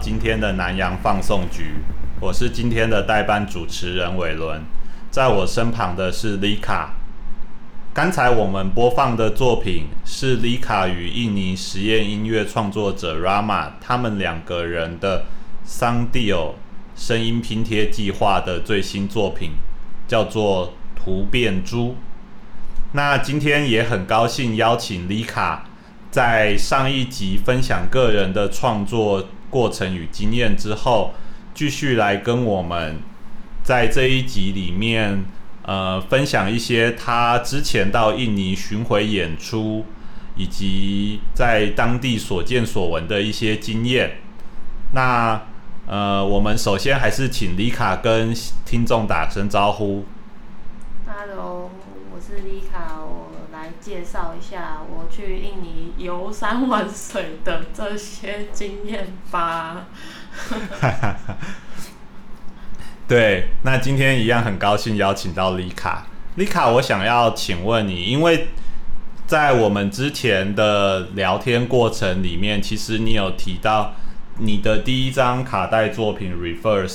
今天的南洋放送局，我是今天的代班主持人伟伦，在我身旁的是丽卡。刚才我们播放的作品是丽卡与印尼实验音乐创作者 Rama 他们两个人的 Soundio 声音拼贴计划的最新作品，叫做《图变猪》。那今天也很高兴邀请丽卡。在上一集分享个人的创作过程与经验之后，继续来跟我们在这一集里面，呃，分享一些他之前到印尼巡回演出，以及在当地所见所闻的一些经验。那呃，我们首先还是请丽卡跟听众打声招呼。Hello，我是丽卡。来介绍一下我去印尼游山玩水的这些经验吧。对，那今天一样很高兴邀请到丽卡。丽卡，我想要请问你，因为在我们之前的聊天过程里面，其实你有提到你的第一张卡带作品《Reverse》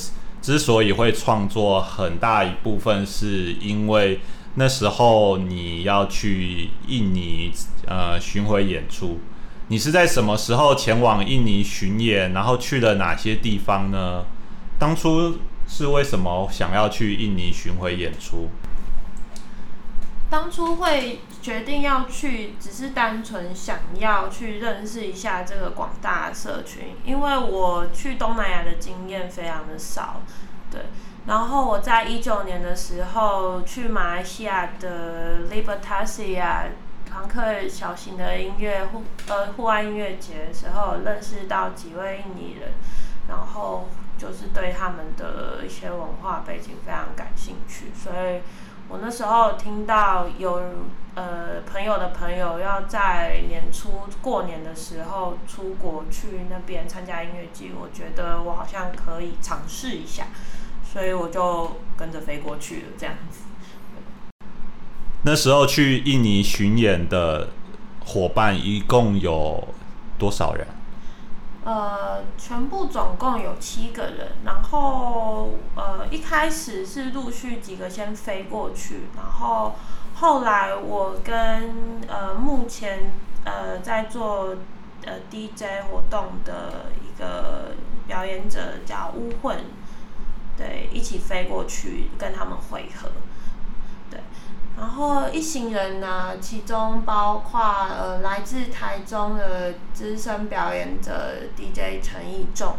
之所以会创作，很大一部分是因为。那时候你要去印尼呃巡回演出，你是在什么时候前往印尼巡演？然后去了哪些地方呢？当初是为什么想要去印尼巡回演出？当初会决定要去，只是单纯想要去认识一下这个广大社群，因为我去东南亚的经验非常的少，对。然后我在一九年的时候去马来西亚的 Libertasia 庞克小型的音乐户呃户外音乐节的时候，认识到几位印尼人，然后就是对他们的一些文化背景非常感兴趣，所以我那时候听到有呃朋友的朋友要在年初过年的时候出国去那边参加音乐节，我觉得我好像可以尝试一下。所以我就跟着飞过去了，这样子。那时候去印尼巡演的伙伴一共有多少人？呃，全部总共有七个人，然后呃一开始是陆续几个先飞过去，然后后来我跟呃目前呃在做呃 DJ 活动的一个表演者叫乌混。对，一起飞过去跟他们会合。对，然后一行人呢，其中包括呃来自台中的资深表演者 DJ 陈义仲，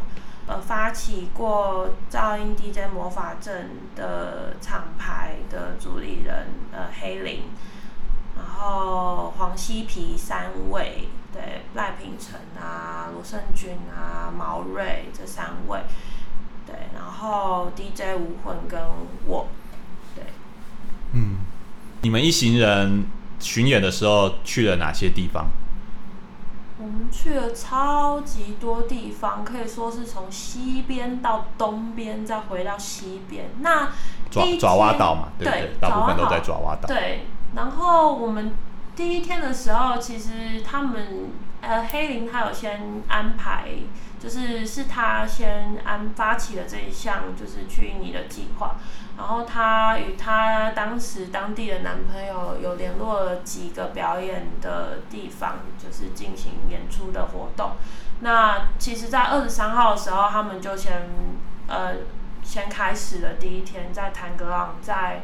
呃发起过噪音 DJ 魔法阵的厂牌的主理人呃黑林，然后黄西皮三位，对赖品成啊、罗胜君啊、毛瑞这三位。对，然后 DJ 无魂跟我，对，嗯，你们一行人巡演的时候去了哪些地方？我们去了超级多地方，可以说是从西边到东边，再回到西边。那爪爪哇岛嘛，对，对，对，大部分都在爪哇岛。对，然后我们第一天的时候，其实他们呃黑林他有先安排。就是是他先安发起了这一项，就是去印尼的计划。然后他与他当时当地的男朋友有联络了几个表演的地方，就是进行演出的活动。那其实，在二十三号的时候，他们就先呃先开始了第一天，在坦格朗在。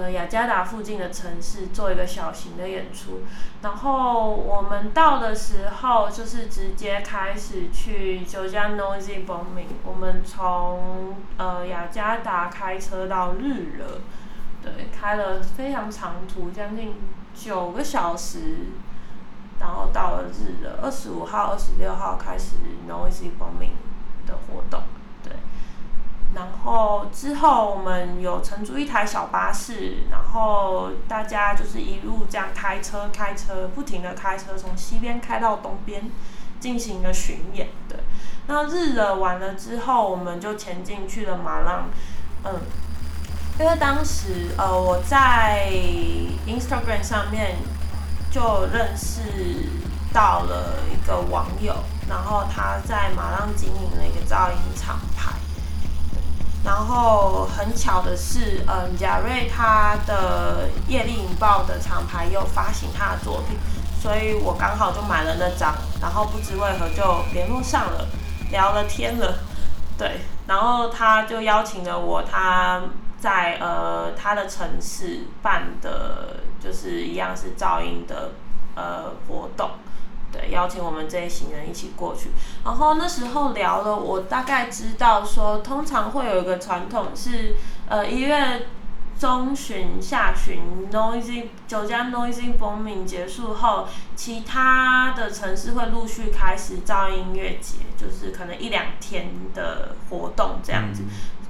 呃，雅加达附近的城市做一个小型的演出，然后我们到的时候就是直接开始去九江 Noisy Bombing，我们从呃雅加达开车到日惹，对，开了非常长途，将近九个小时，然后到了日惹，二十五号、二十六号开始 Noisy Bombing 的活动。然后之后我们有承租一台小巴士，然后大家就是一路这样开车开车，不停的开车从西边开到东边，进行一个巡演。对，那日惹完了之后，我们就前进去了马浪。嗯，因为当时呃我在 Instagram 上面就认识到了一个网友，然后他在马浪经营了一个噪音厂牌。然后很巧的是，嗯，贾瑞他的业力引爆的厂牌又发行他的作品，所以我刚好就买了那张，然后不知为何就联络上了，聊了天了，对，然后他就邀请了我，他在呃他的城市办的，就是一样是噪音的呃活动。对，邀请我们这一行人一起过去，然后那时候聊了，我大概知道说，通常会有一个传统是，呃，一月中旬下旬，Noisy 九家 Noisy Bombing 结束后，其他的城市会陆续开始造音音乐节，就是可能一两天的活动这样子。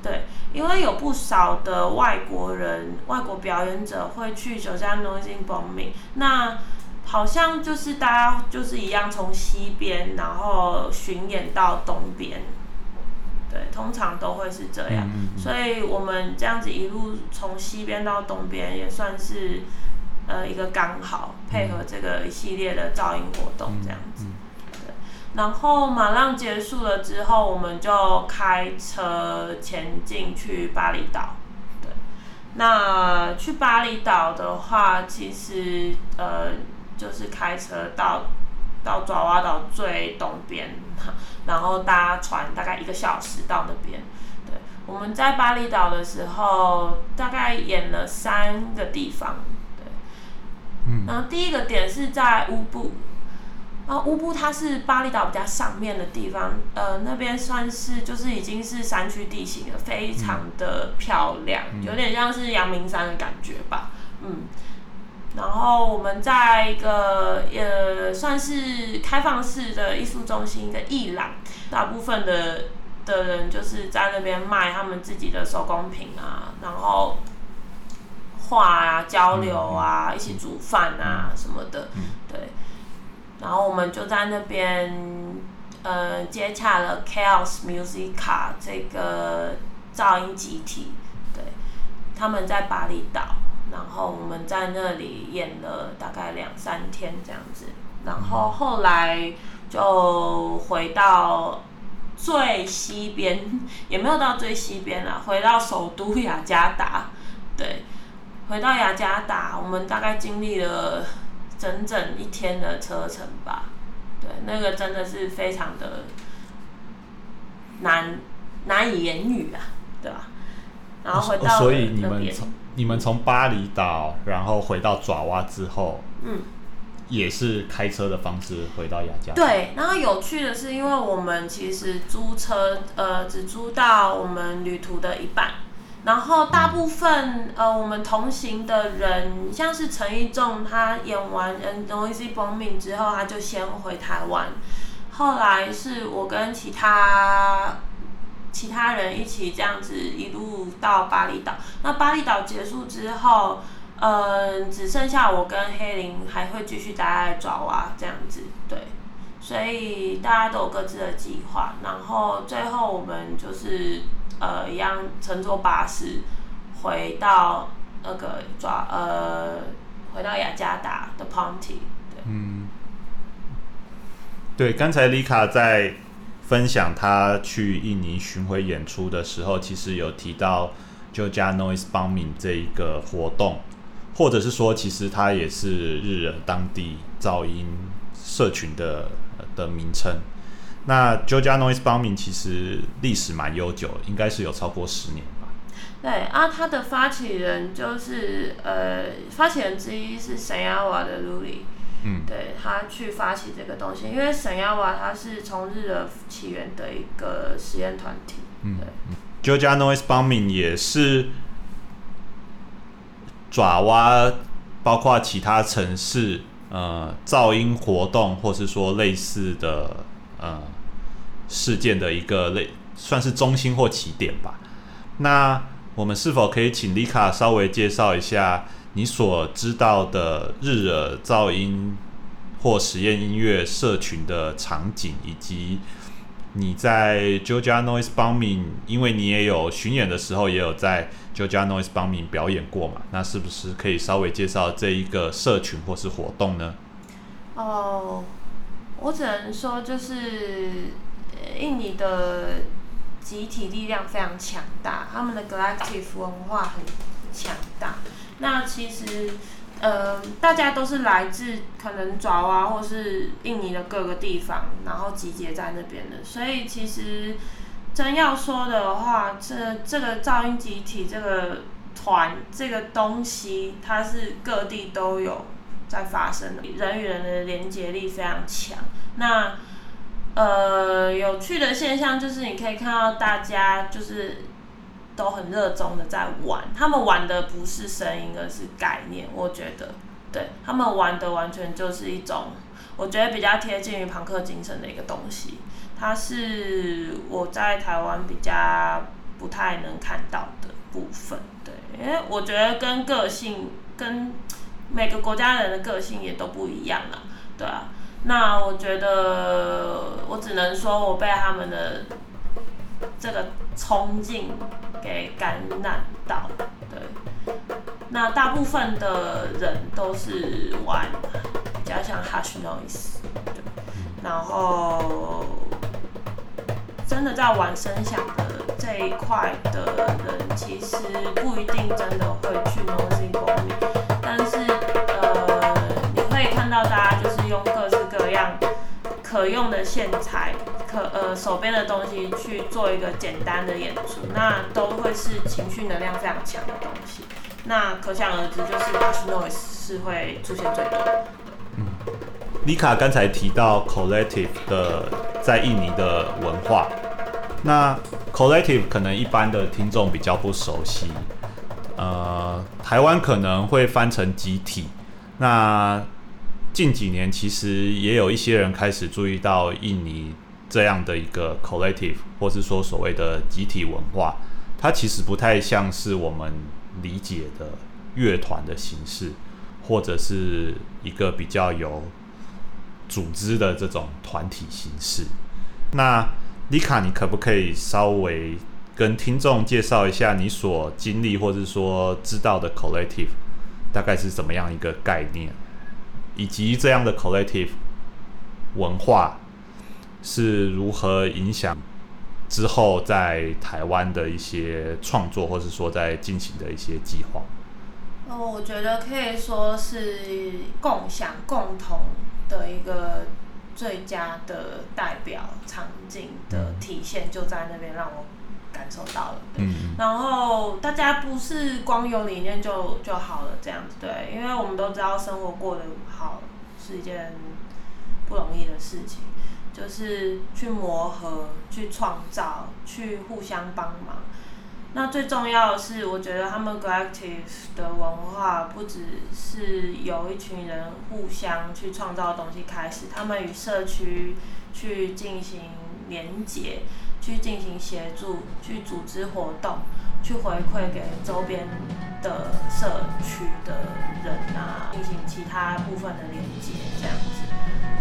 对，因为有不少的外国人、外国表演者会去九家 Noisy Bombing，那。好像就是大家就是一样，从西边然后巡演到东边，对，通常都会是这样。嗯嗯、所以我们这样子一路从西边到东边，也算是呃一个刚好配合这个一系列的噪音活动这样子。对，然后马浪结束了之后，我们就开车前进去巴厘岛。对，那去巴厘岛的话，其实呃。就是开车到到爪哇岛最东边，然后搭船大概一个小时到那边。对，我们在巴厘岛的时候，大概演了三个地方。对，嗯，然后第一个点是在乌布，然后乌布它是巴厘岛比较上面的地方，呃，那边算是就是已经是山区地形了，非常的漂亮，嗯，有点像是阳明山的感觉吧，嗯。然后我们在一个呃算是开放式的艺术中心的艺廊，大部分的的人就是在那边卖他们自己的手工品啊，然后画啊、交流啊、一起煮饭啊什么的，对。然后我们就在那边呃接洽了 Chaos Musica 这个噪音集体，对，他们在巴厘岛。然后我们在那里演了大概两三天这样子，然后后来就回到最西边，也没有到最西边啦，回到首都雅加达，对，回到雅加达，我们大概经历了整整一天的车程吧，对，那个真的是非常的难难以言语啊，对吧？然后回到、哦、所以你们从你们从巴厘岛，然后回到爪哇之后，嗯，也是开车的方式回到雅加达。对，然后有趣的是，因为我们其实租车，呃，只租到我们旅途的一半，然后大部分、嗯、呃，我们同行的人，像是陈奕仲，他演完《Noisy Bombing》之后，他就先回台湾，后来是我跟其他。其他人一起这样子一路到巴厘岛，那巴厘岛结束之后，嗯，只剩下我跟黑林还会继续待在爪哇这样子，对，所以大家都有各自的计划，然后最后我们就是呃一样乘坐巴士回到那个爪呃回到雅加达的 Ponti，对，嗯，对，刚才丽卡在。分享他去印尼巡回演出的时候，其实有提到 j o j a Noise Bombing 这一个活动，或者是说，其实它也是日惹当地噪音社群的的名称。那 j o j a Noise Bombing 其实历史蛮悠久，应该是有超过十年吧。对啊，他的发起人就是呃，发起人之一是 sanawa 的 Luli。嗯，对，他去发起这个东西，因为沈亚瓦他是从日的起源的一个实验团体。嗯，对。Jogja Noise Bombing 也是爪哇，包括其他城市，呃，噪音活动或是说类似的呃事件的一个类，算是中心或起点吧。那我们是否可以请丽卡稍微介绍一下？你所知道的日耳噪音或实验音乐社群的场景，以及你在 j o j a Noise Bombing，因为你也有巡演的时候，也有在 j o j a Noise Bombing 表演过嘛？那是不是可以稍微介绍这一个社群或是活动呢？哦，我只能说，就是印尼的集体力量非常强大，他们的 collective 文化很强大。那其实，呃，大家都是来自可能爪哇或是印尼的各个地方，然后集结在那边的。所以其实真要说的话，这这个噪音集体这个团这个东西，它是各地都有在发生的，人与人的连结力非常强。那呃，有趣的现象就是你可以看到大家就是。都很热衷的在玩，他们玩的不是声音，而是概念。我觉得，对，他们玩的完全就是一种，我觉得比较贴近于朋克精神的一个东西。它是我在台湾比较不太能看到的部分，对，因为我觉得跟个性跟每个国家人的个性也都不一样了，对啊。那我觉得我只能说我被他们的这个冲劲给感染到，对。那大部分的人都是玩比较像 Hush Noise，对。然后真的在玩声响的这一块的人，其实不一定真的会去 noise b o m 但是呃，你可以看到大家就是用各式各样可用的线材。可呃手边的东西去做一个简单的演出，那都会是情绪能量非常强的东西。那可想而知，就是 Hush Noise 是会出现最多的。嗯，丽卡刚才提到 Collective 的在印尼的文化，那 Collective 可能一般的听众比较不熟悉，呃，台湾可能会翻成集体。那近几年其实也有一些人开始注意到印尼。这样的一个 collective，或是说所谓的集体文化，它其实不太像是我们理解的乐团的形式，或者是一个比较有组织的这种团体形式。那丽卡，你可不可以稍微跟听众介绍一下你所经历或者说知道的 collective 大概是怎么样一个概念，以及这样的 collective 文化是如何影响之后在台湾的一些创作，或是说在进行的一些计划。哦，我觉得可以说是共享、共同的一个最佳的代表场景的体现，就在那边让我感受到了。嗯，然后大家不是光有理念就就好了，这样子对，因为我们都知道生活过得好是一件不容易的事情，就是去磨合、去创造、去互相帮忙。那最重要的是，我觉得他们 collective 的文化不只是有一群人互相去创造东西开始，他们与社区去进行连结，去进行协助，去组织活动，去回馈给周边的社区的人啊，进行其他部分的连接，这样子，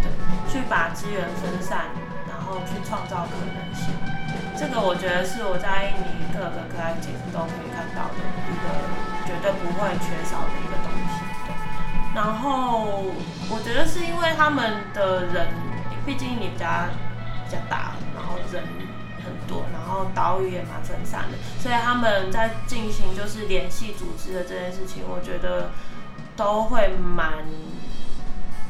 对，去把资源分散，然后去创造可能性。这个我觉得是我在印尼各个 collective 都可以看到的一个绝对不会缺少的一个东西。对，然后我觉得是因为他们的人，毕竟你比较比较大，然后人很多，然后岛屿也蛮分散的，所以他们在进行就是联系组织的这件事情，我觉得都会蛮，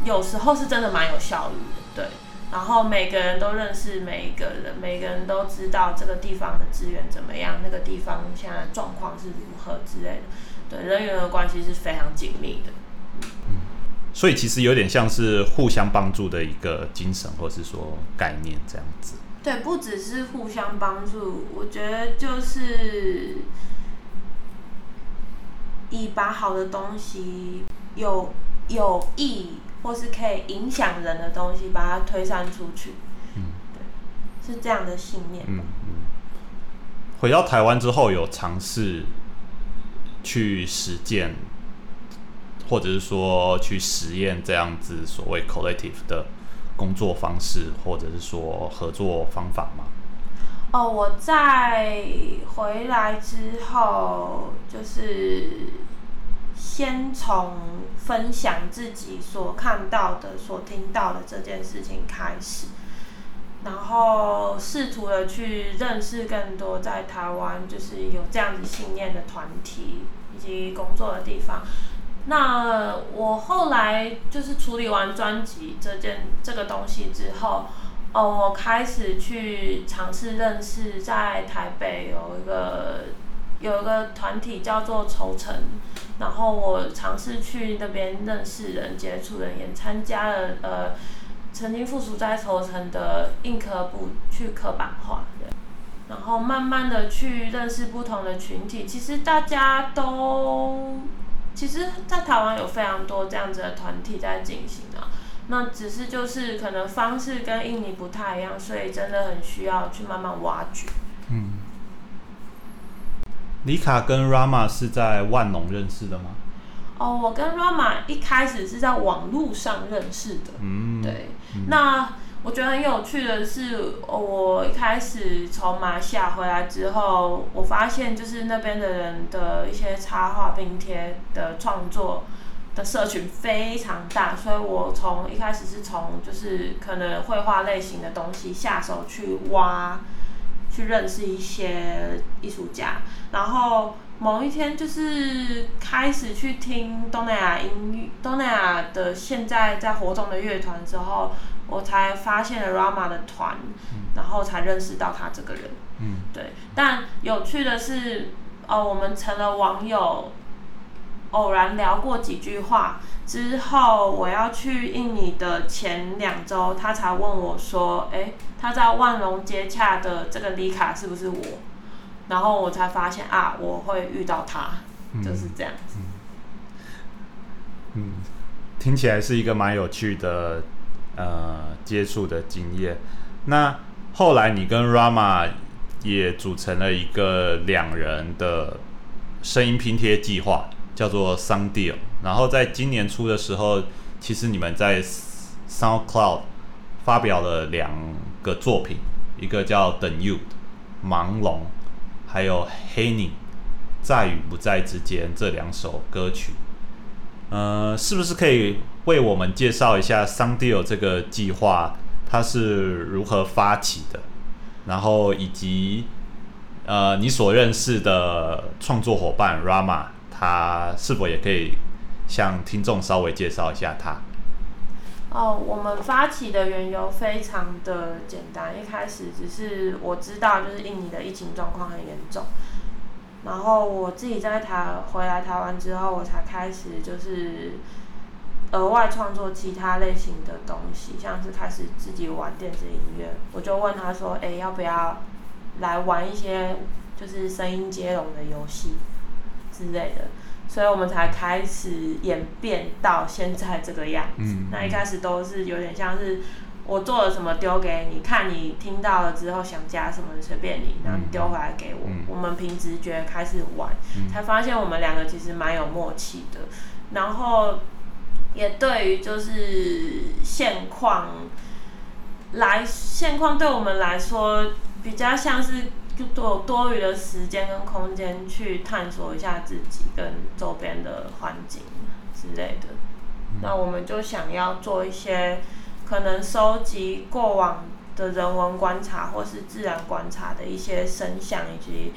有时候是真的蛮有效率的，对。然后每个人都认识每一个人，每个人都知道这个地方的资源怎么样，那个地方现在状况是如何之类的。对，人员的关系是非常紧密的。嗯，所以其实有点像是互相帮助的一个精神，或是说概念这样子。对，不只是互相帮助，我觉得就是以把好的东西有有益。或是可以影响人的东西，把它推散出去。嗯，对，是这样的信念。嗯嗯。回到台湾之后，有尝试去实践，或者是说去实验这样子所谓 collective 的工作方式，或者是说合作方法吗？哦，我在回来之后，就是。先从分享自己所看到的、所听到的这件事情开始，然后试图的去认识更多在台湾就是有这样子信念的团体以及工作的地方。那我后来就是处理完专辑这件这个东西之后，哦，我开始去尝试认识在台北有一个有一个团体叫做筹成。然后我尝试去那边认识人、接触人，也参加了呃，曾经附属在头城的硬壳部去刻版画，然后慢慢的去认识不同的群体，其实大家都，其实，在台湾有非常多这样子的团体在进行啊。那只是就是可能方式跟印尼不太一样，所以真的很需要去慢慢挖掘。嗯。李卡跟 Rama 是在万隆认识的吗？哦，我跟 Rama 一开始是在网络上认识的。嗯，对。嗯、那我觉得很有趣的是，我一开始从马来西亚回来之后，我发现就是那边的人的一些插画拼贴的创作的社群非常大，所以我从一开始是从就是可能绘画类型的东西下手去挖。去认识一些艺术家，然后某一天就是开始去听东南亚音乐，东南亚的现在在活动的乐团之后，我才发现了 Rama 的团，然后才认识到他这个人。嗯，对。但有趣的是，哦，我们成了网友，偶然聊过几句话之后，我要去印尼的前两周，他才问我说：“哎。”他在万隆接洽的这个里卡是不是我？然后我才发现啊，我会遇到他，嗯、就是这样子。嗯，听起来是一个蛮有趣的呃接触的经验。那后来你跟 Rama 也组成了一个两人的声音拼贴计划，叫做 Sound Deal。然后在今年初的时候，其实你们在 SoundCloud 发表了两个作品，一个叫《等 You》盲龙，还有《黑你》在与不在之间这两首歌曲。呃，是不是可以为我们介绍一下 SONDEAL 这个计划，它是如何发起的？然后以及呃，你所认识的创作伙伴 Rama，他是否也可以向听众稍微介绍一下他？哦，我们发起的缘由非常的简单，一开始只是我知道就是印尼的疫情状况很严重。然后我自己在台回来台湾之后，我才开始就是额外创作其他类型的东西，像是开始自己玩电子音乐。我就问他说：“哎，要不要来玩一些就是声音接龙的游戏之类的？”所以我们才开始演变到现在这个样子。嗯，那一开始都是有点像是。我做了什么丢给你看，你听到了之后想加什么随便你，然后你丢回来给我。嗯、我们凭直觉开始玩，嗯、才发现我们两个其实蛮有默契的。然后也对于就是现况来，现况对我们来说比较像是就多多余的时间跟空间去探索一下自己跟周边的环境之类的。嗯、那我们就想要做一些。可能收集过往的人文观察或是自然观察的一些声像以及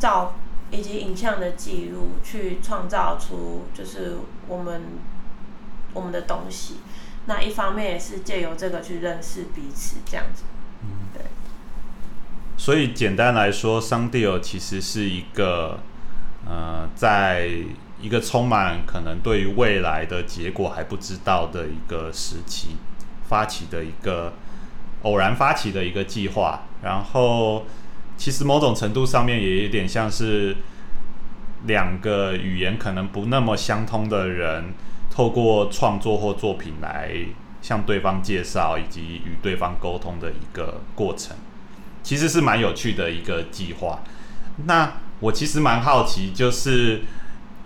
照以及影像的记录，去创造出就是我们我们的东西。那一方面也是借由这个去认识彼此，这样子。嗯，对。所以简单来说，SONDEAL 其实是一个呃，在一个充满可能对于未来的结果还不知道的一个时期。发起的一个偶然发起的一个计划，然后其实某种程度上面也有点像是两个语言可能不那么相通的人，透过创作或作品来向对方介绍以及与对方沟通的一个过程，其实是蛮有趣的一个计划。那我其实蛮好奇，就是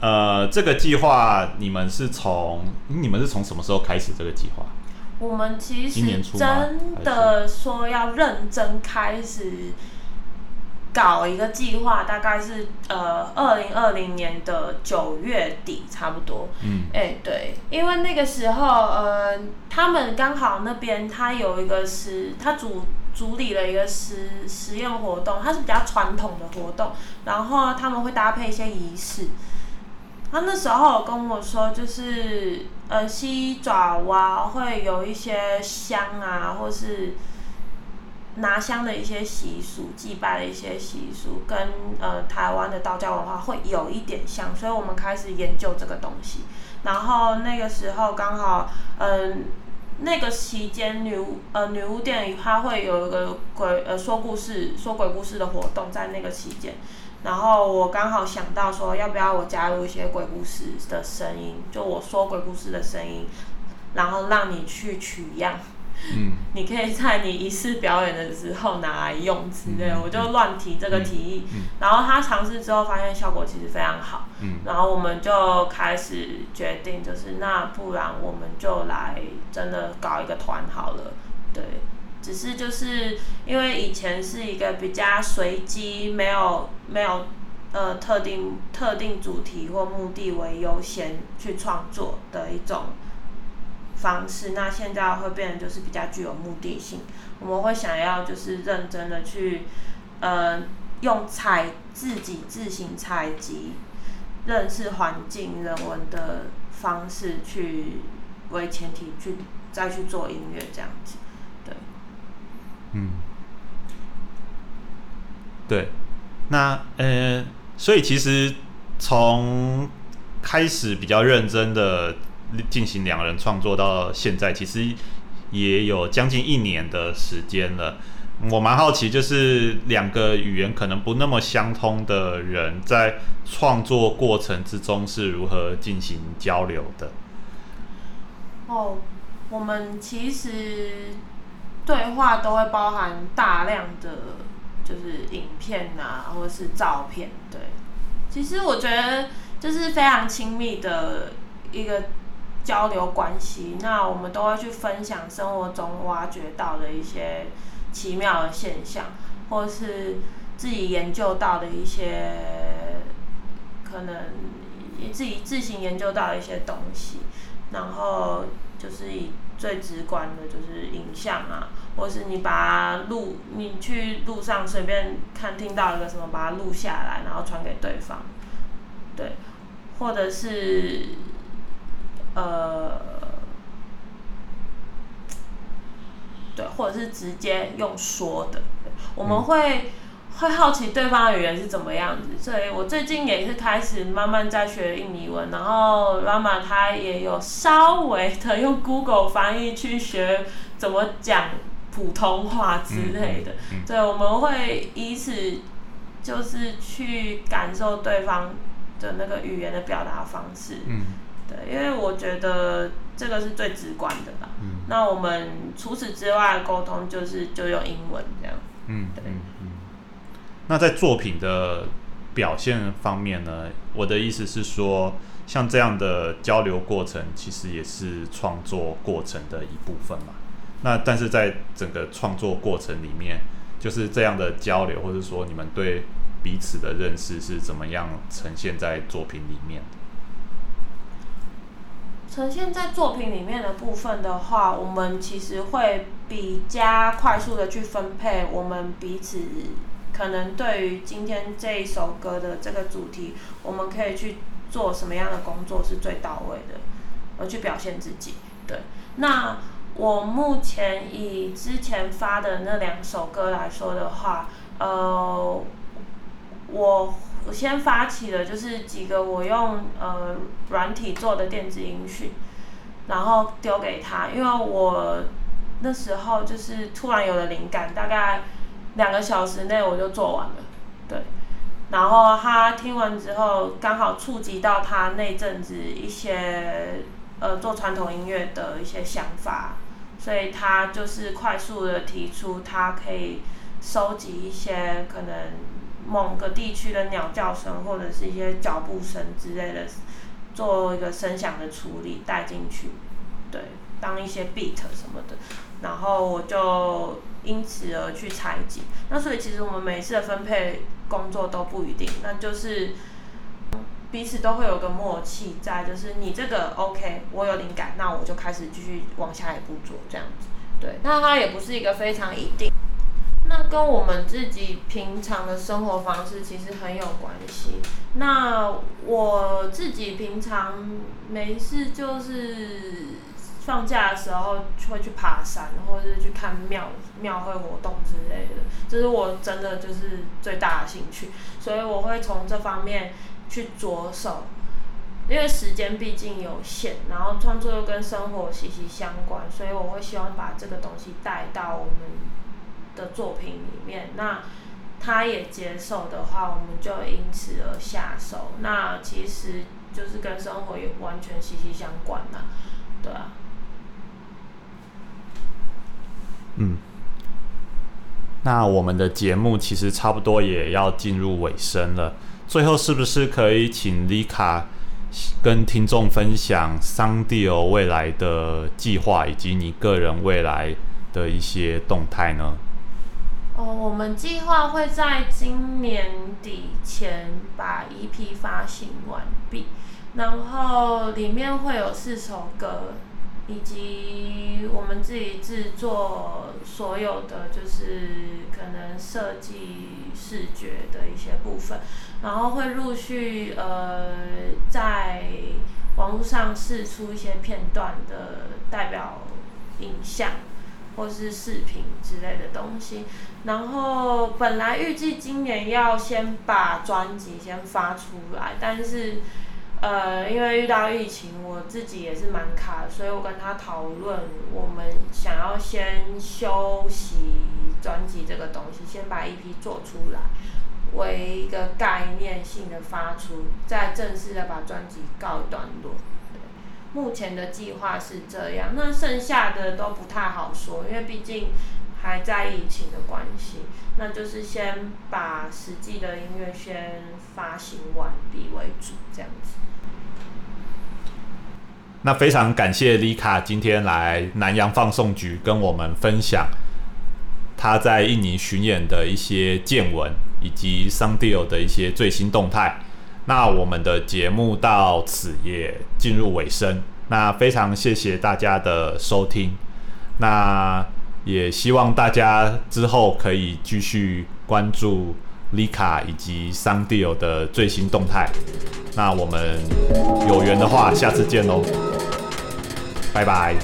呃，这个计划你们是从你们是从什么时候开始这个计划？我们其实真的说要认真开始搞一个计划，大概是呃二零二零年的九月底差不多。嗯，哎、欸，对，因为那个时候呃，他们刚好那边他有一个是，他主主理了一个实实验活动，它是比较传统的活动，然后他们会搭配一些仪式。他那时候跟我说，就是呃，西爪哇会有一些香啊，或是拿香的一些习俗，祭拜的一些习俗，跟呃台湾的道教文化会有一点像，所以我们开始研究这个东西。然后那个时候刚好，嗯、那个期间女巫呃女巫店它会有一个鬼呃说故事说鬼故事的活动，在那个期间。然后我刚好想到说，要不要我加入一些鬼故事的声音，就我说鬼故事的声音，然后让你去取样，嗯，你可以在你一次表演的时候拿来用之类我就乱提这个提议，然后他尝试之后发现效果其实非常好，嗯，然后我们就开始决定，就是那不然我们就来真的搞一个团好了，对。只是就是因为以前是一个比较随机，没有没有呃特定特定主题或目的为优先去创作的一种方式，那现在会变得就是比较具有目的性。我们会想要就是认真的去呃用采自己自行采集、认识环境人文的方式去为前提去再去做音乐这样子。对嗯，对，那呃，所以其实从开始比较认真的进行两人创作到现在，其实也有将近一年的时间了。我蛮好奇，就是两个语言可能不那么相通的人，在创作过程之中是如何进行交流的？哦，我们其实。对话都会包含大量的，就是影片啊，或者是照片。对，其实我觉得就是非常亲密的一个交流关系。那我们都会去分享生活中挖掘到的一些奇妙的现象，或是自己研究到的一些可能自己自行研究到的一些东西，然后就是以最直观的就是影像啊，或是你把它录，你去路上随便看听到一个什么，把它录下来，然后传给对方，对，或者是呃，对，或者是直接用说的，我们会。会好奇对方的语言是怎么样子，所以我最近也是开始慢慢在学印尼文，然后 Rama 他也有稍微的用 Google 翻译去学怎么讲普通话之类的，嗯嗯、对，我们会以此就是去感受对方的那个语言的表达方式，嗯，对，因为我觉得这个是最直观的啦。嗯，那我们除此之外的沟通就是就用英文这样，嗯，对。嗯那在作品的表现方面呢？我的意思是说，像这样的交流过程，其实也是创作过程的一部分嘛。那但是在整个创作过程里面，就是这样的交流，或者说你们对彼此的认识是怎么样呈现在作品里面？呈现在作品里面的部分的话，我们其实会比较快速的去分配我们彼此。可能对于今天这一首歌的这个主题，我们可以去做什么样的工作是最到位的，而去表现自己。对，那我目前以之前发的那两首歌来说的话，呃，我我先发起了就是几个我用呃软体做的电子音讯，然后丢给他，因为我那时候就是突然有了灵感，大概。两个小时内我就做完了，对，然后他听完之后，刚好触及到他那阵子一些呃做传统音乐的一些想法，所以他就是快速的提出，他可以收集一些可能某个地区的鸟叫声或者是一些脚步声之类的，做一个声响的处理带进去，对，当一些 beat 什么的，然后我就。因此而去采集，那所以其实我们每次的分配工作都不一定，那就是彼此都会有个默契在，就是你这个 OK，我有灵感，那我就开始继续往下一步做这样子。对，那它也不是一个非常一定，那跟我们自己平常的生活方式其实很有关系。那我自己平常没事就是。放假的时候会去爬山，或者是去看庙庙会活动之类的，这是我真的就是最大的兴趣，所以我会从这方面去着手，因为时间毕竟有限，然后创作又跟生活息息相关，所以我会希望把这个东西带到我们的作品里面。那他也接受的话，我们就因此而下手。那其实就是跟生活也完全息息相关啦，对啊。嗯，那我们的节目其实差不多也要进入尾声了。最后，是不是可以请丽卡跟听众分享 Soundio 未来的计划，以及你个人未来的一些动态呢？哦，我们计划会在今年底前把 EP 发行完毕，然后里面会有四首歌。以及我们自己制作所有的，就是可能设计视觉的一些部分，然后会陆续呃在网络上试出一些片段的代表影像或是视频之类的东西。然后本来预计今年要先把专辑先发出来，但是。呃，因为遇到疫情，我自己也是蛮卡，所以我跟他讨论，我们想要先休息专辑这个东西，先把 EP 做出来，为一个概念性的发出，再正式的把专辑告一段落。目前的计划是这样，那剩下的都不太好说，因为毕竟还在疫情的关系，那就是先把实际的音乐先发行完毕为主，这样子。那非常感谢丽卡今天来南洋放送局跟我们分享他在印尼巡演的一些见闻，以及 Soundio 的一些最新动态。那我们的节目到此也进入尾声。那非常谢谢大家的收听。那也希望大家之后可以继续关注 Lika 以及桑蒂尔的最新动态。那我们有缘的话，下次见喽，拜拜。